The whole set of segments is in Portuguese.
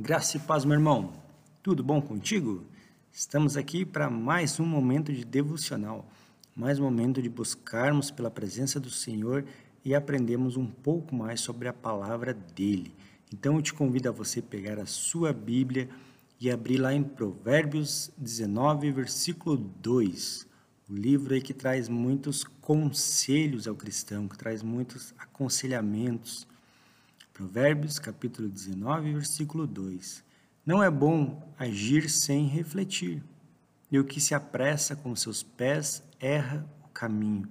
Graça e paz, meu irmão. Tudo bom contigo? Estamos aqui para mais um momento de devocional, mais um momento de buscarmos pela presença do Senhor e aprendermos um pouco mais sobre a palavra dele. Então eu te convido a você pegar a sua Bíblia e abrir lá em Provérbios 19, versículo 2. O livro aí que traz muitos conselhos ao cristão, que traz muitos aconselhamentos Provérbios, capítulo 19, versículo 2. Não é bom agir sem refletir, e o que se apressa com seus pés erra o caminho.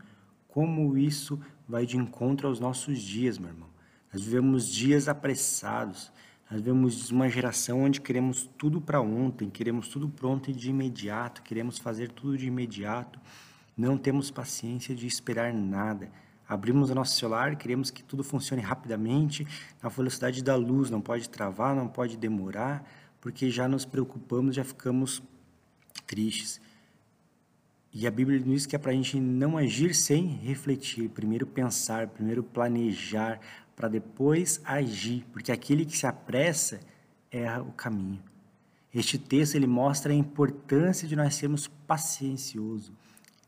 Como isso vai de encontro aos nossos dias, meu irmão? Nós vivemos dias apressados, nós vivemos uma geração onde queremos tudo para ontem, queremos tudo pronto e de imediato, queremos fazer tudo de imediato, não temos paciência de esperar nada abrimos o nosso celular, queremos que tudo funcione rapidamente, na velocidade da luz, não pode travar, não pode demorar, porque já nos preocupamos, já ficamos tristes. E a Bíblia diz que é para a gente não agir sem refletir, primeiro pensar, primeiro planejar, para depois agir, porque aquele que se apressa erra o caminho. Este texto ele mostra a importância de nós sermos paciencioso,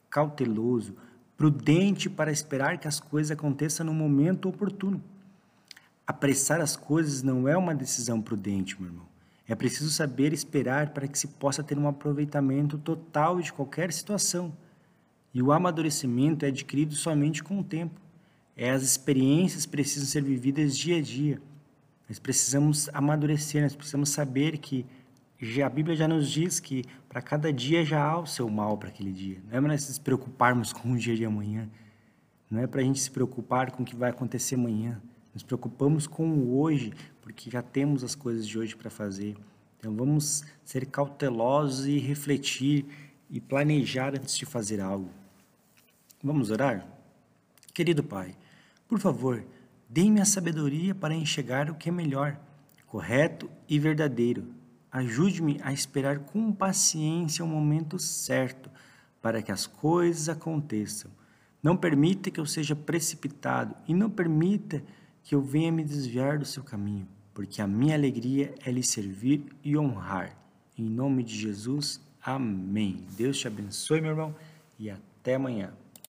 cauteloso, prudente para esperar que as coisas aconteçam no momento oportuno. Apressar as coisas não é uma decisão prudente, meu irmão. É preciso saber esperar para que se possa ter um aproveitamento total de qualquer situação. E o amadurecimento é adquirido somente com o tempo. É, as experiências precisam ser vividas dia a dia. Nós precisamos amadurecer, nós precisamos saber que já, a Bíblia já nos diz que para cada dia já há o seu mal para aquele dia. Não é para se preocuparmos com o dia de amanhã. Não é para a gente se preocupar com o que vai acontecer amanhã. Nos preocupamos com o hoje, porque já temos as coisas de hoje para fazer. Então vamos ser cautelosos e refletir e planejar antes de fazer algo. Vamos orar? Querido Pai, por favor, dê-me a sabedoria para enxergar o que é melhor, correto e verdadeiro Ajude-me a esperar com paciência o momento certo para que as coisas aconteçam. Não permita que eu seja precipitado e não permita que eu venha me desviar do seu caminho, porque a minha alegria é lhe servir e honrar. Em nome de Jesus, amém. Deus te abençoe, meu irmão, e até amanhã.